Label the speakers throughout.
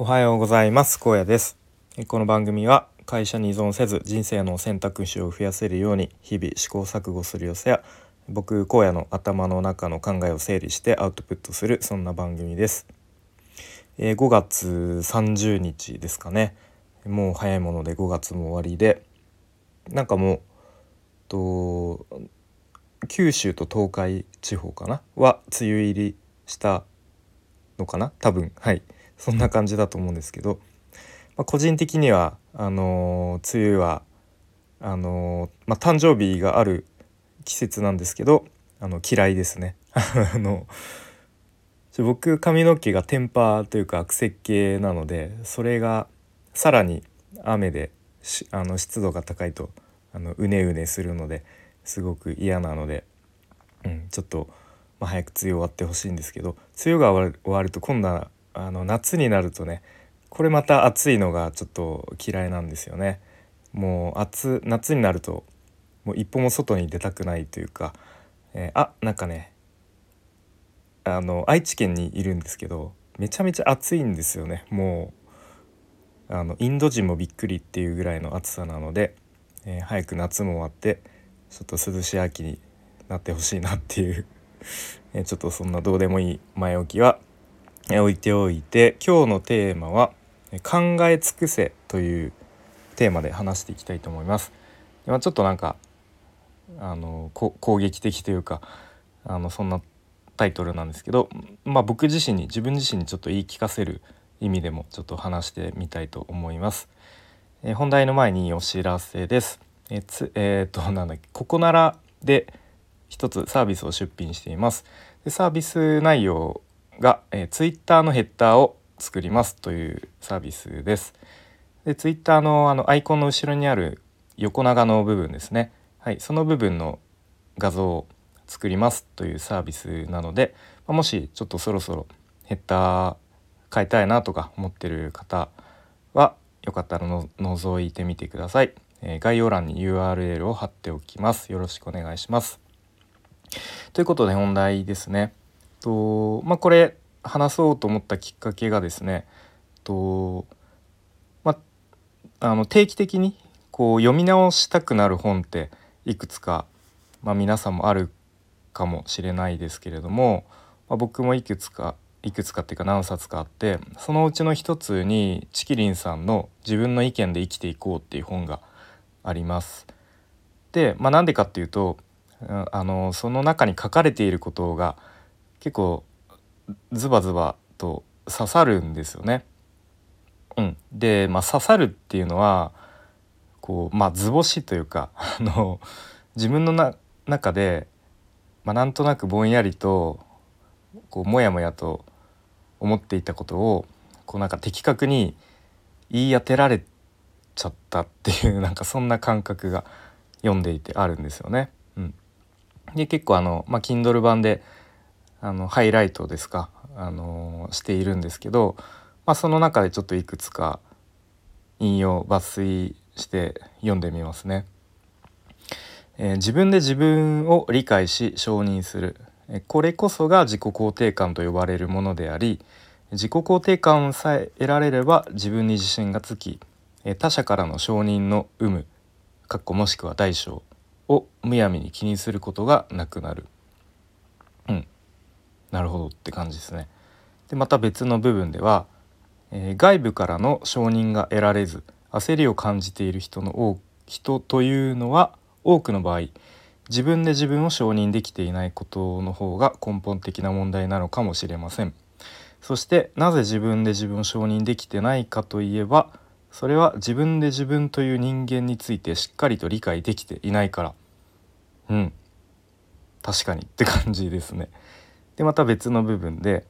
Speaker 1: おはようございます。高野です。この番組は会社に依存せず人生の選択肢を増やせるように日々試行錯誤する様子や僕荒野の頭の中の考えを整理してアウトプットするそんな番組です、え、5月30日ですかね。もう早いもので5月も終わりでなんかもうと九州と東海地方かな？は梅雨入りしたのかな？多分はい。そんな感じだと思うんですけど、まあ、個人的にはあのー、梅雨はあのー、まあ、誕生日がある季節なんですけどあの嫌いですね。あの僕髪の毛がテンパーというか悪石系なのでそれがさらに雨であの湿度が高いとあのうねうねするのですごく嫌なので、うん、ちょっと、まあ、早く梅雨終わってほしいんですけど梅雨が終わると今度はあの夏になるとねこれまた暑いのがちょっと嫌いなんですよね。もう夏夏になるともう一歩も外に出たくないというか、えー、あなんかねあの愛知県にいるんですけどめちゃめちゃ暑いんですよねもうあのインド人もびっくりっていうぐらいの暑さなので、えー、早く夏も終わってちょっと涼しい秋になってほしいなっていうえちょっとそんなどうでもいい前置きは置いておいて今日のテーマは「考え尽くせ」というテーマで話していきたいと思います。今ちょっとなんかあの攻撃的というかあのそんなタイトルなんですけど、まあ、僕自身に自分自身にちょっと言い聞かせる意味でもちょっと話してみたいと思います。えー、本題の前にお知らせです。えー、つえー、っとなんだっけここならで一つサービスを出品しています。でサービス内容が、えー、Twitter のヘッダーを作りますというサービスです。で Twitter のあのアイコンの後ろにある横長の部分ですね、はい、その部分の画像を作りますというサービスなので、まあもしちょっとそろそろヘッダー変えたいなとか思ってる方はよかったらの覗いてみてください、えー、概要欄に URL を貼っておきます。よろしくお願いします。ということで本題ですね。とまあこれ話そうと思ったきっかけがですねと、まあ、の定期的にこう読み直したくなる本っていくつか、まあ、皆さんもあるかもしれないですけれども、まあ、僕もいくつかいくつかっていうか何冊かあってそのうちの一つにチキリンさんの「自分の意見で生きていこう」っていう本があります。で、まあ、なんでかっていうとあのその中に書かれていることが結構ズバズバと刺さるんですよね。うん、で、まあ、刺さるっていうのはこう、まあ、図星というか あの自分のな中で、まあ、なんとなくぼんやりとこうもやもやと思っていたことをこうなんか的確に言い当てられちゃったっていう なんかそんな感覚が読んでいてあるんですよね。うん、で結構あの、まあ、Kindle 版であのハイライトですか、あのしているんですけど、まあ、その中でちょっといくつか引用抜粋して読んでみますね。えー、自分で自分を理解し承認するえこれこそが自己肯定感と呼ばれるものであり自己肯定感さえ得られれば自分に自信がつきえ他者からの承認の有無かっこもしくは大小をむやみに気にすることがなくなる。うんなるほどって感じですね。でまた別の部分では、えー、外部からの承認が得られず焦りを感じている人の人というのは多くの場合自分で自分を承認できていないことの方が根本的な問題なのかもしれません。そしてなぜ自分で自分を承認できてないかといえばそれは自分で自分という人間についてしっかりと理解できていないからうん確かにって感じですね。でまた別の部分で、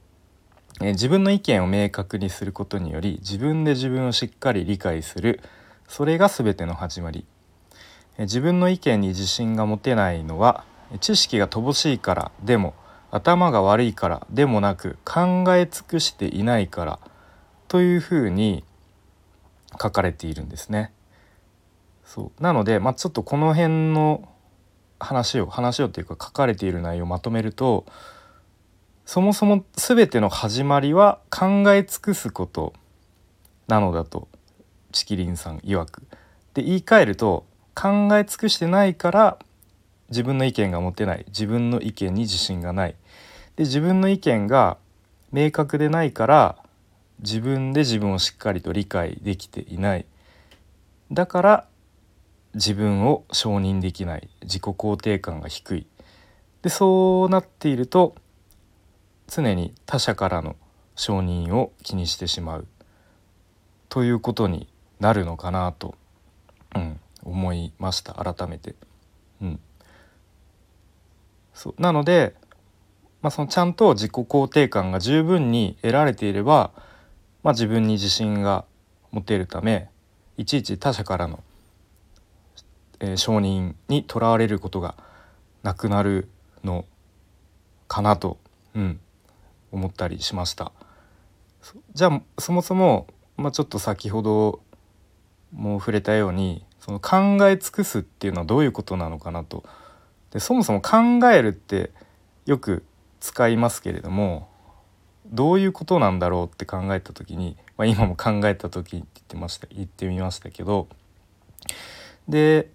Speaker 1: え自分の意見を明確にすることにより自分で自分をしっかり理解するそれが全ての始まり、え自分の意見に自信が持てないのは知識が乏しいからでも頭が悪いからでもなく考え尽くしていないからというふうに書かれているんですね。そうなので、まあ、ちょっとこの辺の話を話をっていうか書かれている内容をまとめるとそもそも全ての始まりは考え尽くすことなのだとチキリンさん曰く。で言い換えると考え尽くしてないから自分の意見が持てない。自分の意見に自信がないで自分の意見が明確でないから自分で自分をしっかりと理解できていない。だから自分を承認できない。自己肯定感が低い。でそうなっていると常に他者からの承認を気にしてしまう。ということになるのかなと、うん、思いました。改めて。うん、そう。なので、まあ、そのちゃんと自己肯定感が十分に得られていれば、まあ、自分に自信が持てるためいちいち他者からの、えー、承認にとらわれることがなくなるのかなと、うん、思ったりしました。じゃあそもそも、まあ、ちょっと先ほども触れたようにその考え尽くすっていうのはどういうことなのかなと。でそもそも考えるってよく使いますけれどもどういうことなんだろうって考えた時に、まあ、今も考えた時って言ってました言ってみましたけどで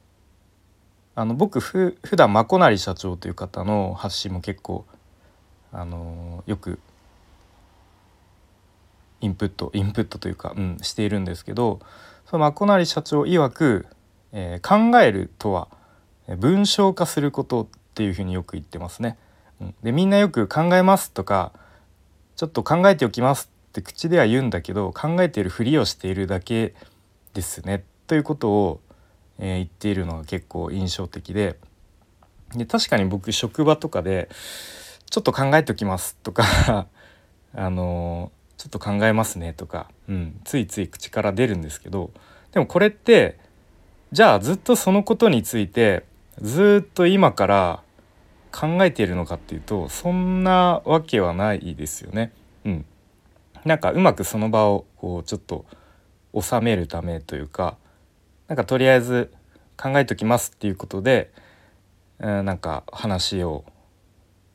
Speaker 1: あの僕ふ普段まこなり社長という方の発信も結構あのよくインプットインプットというか、うん、しているんですけどそのまこなり社長曰く、えー、考えるとは文章化することっていうふうによく言ってますね。うん、でみんなよく考えますとかちょっと考えておきますって口では言うんだけど考えているふりをしているだけですね。ということを、えー、言っているのが結構印象的で。で確かに僕職場とかでちょっと考えておきますとか あのちょっと考えますねとか、うん、ついつい口から出るんですけどでもこれってじゃあずっとそのことについてずっと今から考えているのかっていうとそんなわけはないですよね。うん、なんかうまくその場をこうちょっと収めるためというかなんかとりあえず考えときますっていうことで、えー、なんか話を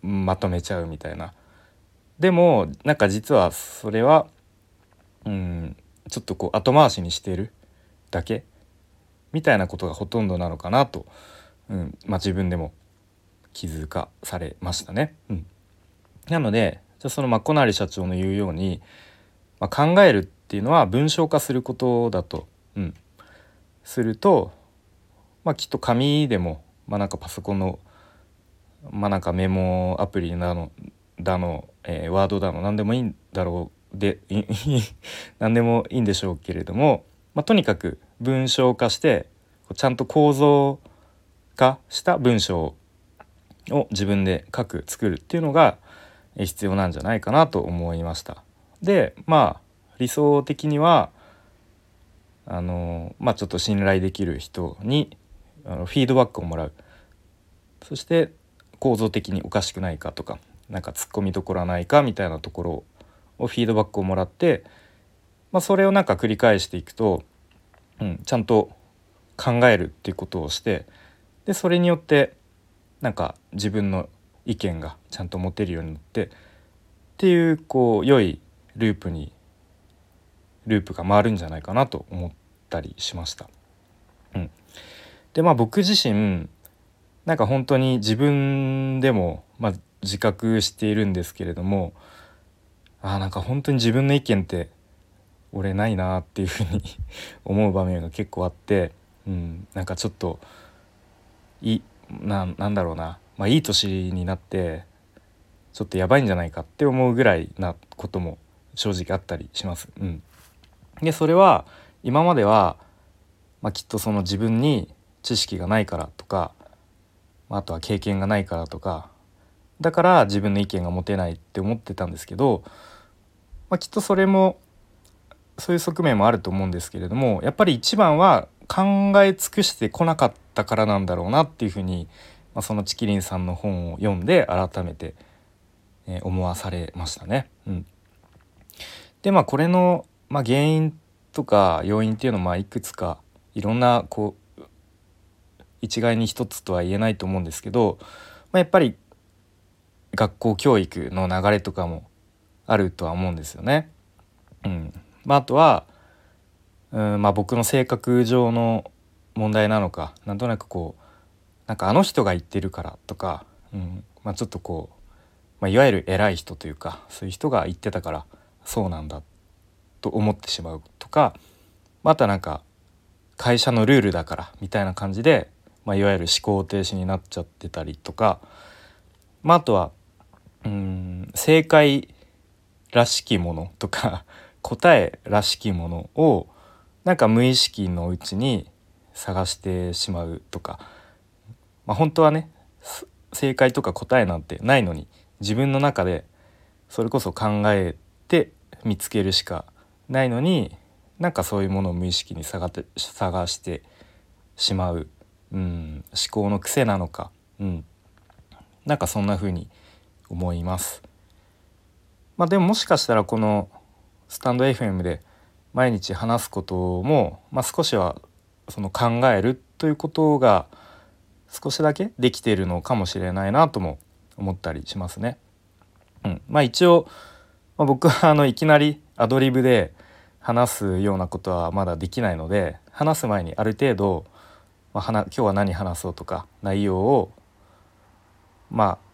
Speaker 1: まとめちゃうみたいな。でもなんか実はそれはうんちょっとこう後回しにしてるだけみたいなことがほとんどなのかなと、うんまあ、自分でも気づかされましたね。うん、なのでじゃそのマコナリ社長の言うように、まあ、考えるっていうのは文章化することだと、うん、すると、まあ、きっと紙でも、まあ、なんかパソコンの、まあ、なんかメモアプリなのだの、えー、ワードだの何でもいいんだろうで 何でもいいんでしょうけれども、まあ、とにかく文章化してちゃんと構造化した文章を自分で書く作るっていうのが必要なんじゃないかなと思いました。でまあ理想的にはあのまあちょっと信頼できる人にあのフィードバックをもらうそして構造的におかしくないかとかなんか突っ込みどころはないかみたいなところをフィードバックをもらって、まあ、それをなんか繰り返していくと、うん、ちゃんと考えるっていうことをしてでそれによってなんか自分の意見がちゃんと持てるようになってっていうこう良いループにループが回るんじゃないかなと思ったりしました。うん、でまあ僕自身なんか本当に自分でも、まあ、自覚しているんですけれどもあなんか本当に自分の意見って俺ないなっていうふうに 思う場面が結構あって、うん、なんかちょっといななんだろうな、まあ、いい年になってちょっとやばいんじゃないかって思うぐらいなことも正直あったりします。うん、でそれは今までは、まあ、きっとその自分に知識がないからとかあとは経験がないからとかだから自分の意見が持てないって思ってたんですけど、まあ、きっとそれもそういう側面もあると思うんですけれどもやっぱり一番は考え尽くしてこなかったからなんだろうなっていうふうに、まあ、そのチキリンさんの本を読んで改めて、え思わされましたね。うん、でまあこれの、まあ、原因とか要因っていうのはまあいくつかいろんなこう一概に一つとは言えないと思うんですけど、まあ、やっぱり学校教育の流れとかもあるとは思うんですよね。うんまあ、あとはうんまあ僕の性格上の問題なのかなんとなくこうなんかあの人が言ってるからとか、うんまあ、ちょっとこう、まあ、いわゆる偉い人というかそういう人が言ってたからそうなんだと思ってしまうとかまたなんか会社のルールだからみたいな感じで、まあ、いわゆる思考停止になっちゃってたりとか、まあ、あとはうん正解らしきものとか 答えらしきものをなんか無意識のうちに探してしまうとか、まあ、本当はね正解とか答えなんてないのに自分の中でそれこそ考えて見つけるしかないのになんかそういうものを無意識に探って探してしまう、うん、思考の癖なのか、うん、なんかそんな風に思います。まあ、でももしかしたらこのスタンド FM で毎日話すことも、まあ、少しはその考えるということが少しだけできているのかもしれないなとも思ったりしますね。うん、まあ一応、まあ、僕はあのいきなりアドリブで話すようなことはまだできないので話す前にある程度、まあ、今日は何話そうとか内容をまあ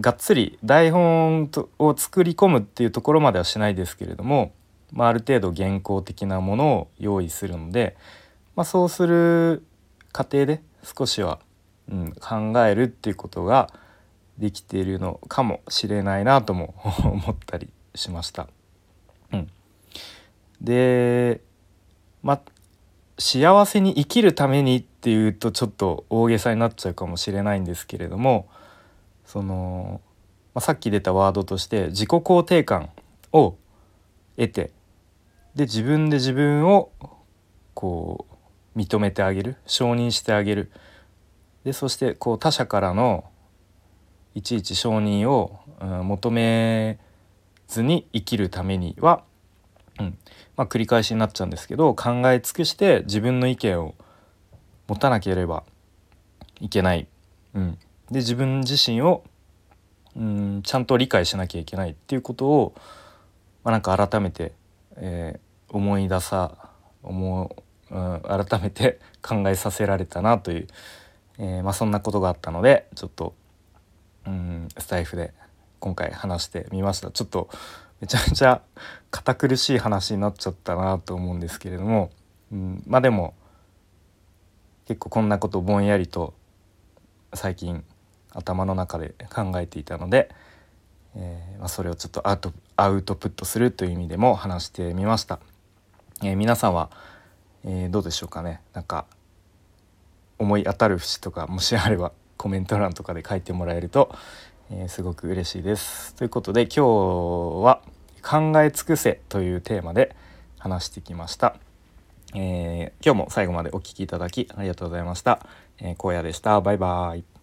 Speaker 1: がっつり台本を作り込むっていうところまではしないですけれども、まあ、ある程度原稿的なものを用意するので、まあ、そうする過程で少しは、うん、考えるっていうことができているのかもしれないなとも 思ったりしました。うん、でま幸せに生きるためにっていうとちょっと大げさになっちゃうかもしれないんですけれどもその、まあ、さっき出たワードとして自己肯定感を得てで自分で自分をこう認めてあげる承認してあげる。でそしてこう他者からのいちいち承認を、求めずに生きるためにはうん。まあ、繰り返しになっちゃうんですけど考え尽くして自分の意見を持たなければいけない、うん、で自分自身を、うん、ちゃんと理解しなきゃいけないっていうことを、まあ、なんか改めて、えー、思い出さ思う、うん、改めて 考えさせられたなという、えー、まあ、そんなことがあったのでちょっと、うん、スタイフで今回話してみました。ちょっとめちゃめちゃ堅苦しい話になっちゃったなと思うんですけれども、うん、まあでも結構こんなことぼんやりと最近頭の中で考えていたので、えー、まあ、それをちょっとアウトアウトプットするという意味でも話してみました。えー、皆さんは、えー、どうでしょうかねなんか思い当たる節とかもしあればコメント欄とかで書いてもらえると、えー、すごく嬉しいです。ということで今日は「考え尽くせ」というテーマで話してきました。えー、今日も最後までお聴きいただきありがとうございました。えー、荒野でした。バイバイ。